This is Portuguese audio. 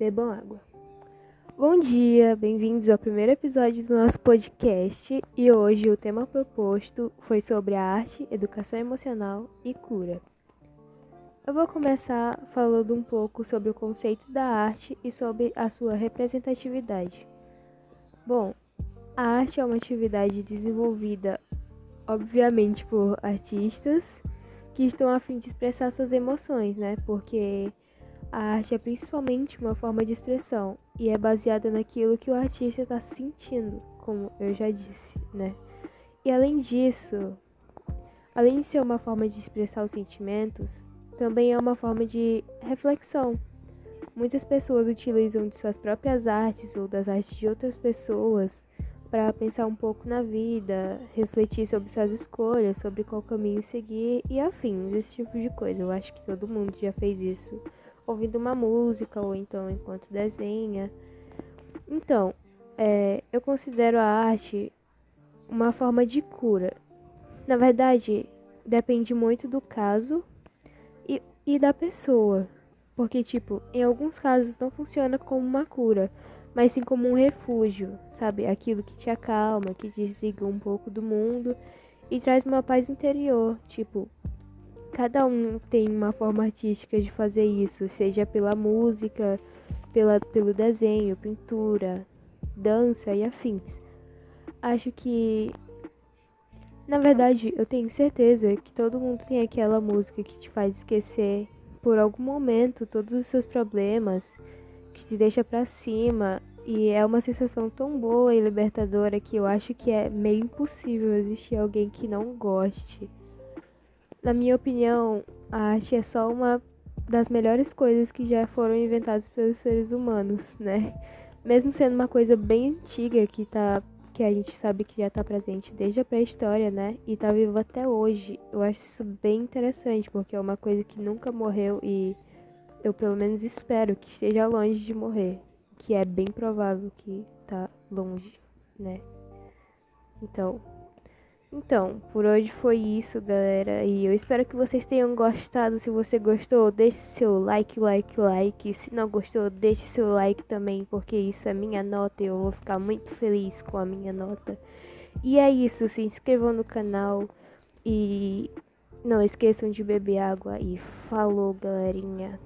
Bebam água. Bom dia, bem-vindos ao primeiro episódio do nosso podcast e hoje o tema proposto foi sobre a arte, educação emocional e cura. Eu vou começar falando um pouco sobre o conceito da arte e sobre a sua representatividade. Bom, a arte é uma atividade desenvolvida, obviamente, por artistas que estão a fim de expressar suas emoções, né? Porque a arte é principalmente uma forma de expressão e é baseada naquilo que o artista está sentindo, como eu já disse, né? E além disso, além de ser uma forma de expressar os sentimentos, também é uma forma de reflexão. Muitas pessoas utilizam de suas próprias artes ou das artes de outras pessoas para pensar um pouco na vida, refletir sobre suas escolhas, sobre qual caminho seguir e afins, esse tipo de coisa. Eu acho que todo mundo já fez isso ouvindo uma música ou então enquanto desenha. Então, é, eu considero a arte uma forma de cura. Na verdade, depende muito do caso e, e da pessoa. Porque, tipo, em alguns casos não funciona como uma cura, mas sim como um refúgio, sabe? Aquilo que te acalma, que te desliga um pouco do mundo e traz uma paz interior. Tipo, Cada um tem uma forma artística de fazer isso, seja pela música, pela, pelo desenho, pintura, dança e afins. Acho que, na verdade, eu tenho certeza que todo mundo tem aquela música que te faz esquecer por algum momento todos os seus problemas, que te deixa para cima e é uma sensação tão boa e libertadora que eu acho que é meio impossível existir alguém que não goste. Na minha opinião, a arte é só uma das melhores coisas que já foram inventadas pelos seres humanos, né? Mesmo sendo uma coisa bem antiga que tá que a gente sabe que já está presente desde a pré-história, né? E está vivo até hoje. Eu acho isso bem interessante, porque é uma coisa que nunca morreu e eu pelo menos espero que esteja longe de morrer, que é bem provável que tá longe, né? Então, então, por hoje foi isso, galera. E eu espero que vocês tenham gostado. Se você gostou, deixe seu like, like, like. Se não gostou, deixe seu like também, porque isso é minha nota e eu vou ficar muito feliz com a minha nota. E é isso, se inscrevam no canal e não esqueçam de beber água. E falou, galerinha.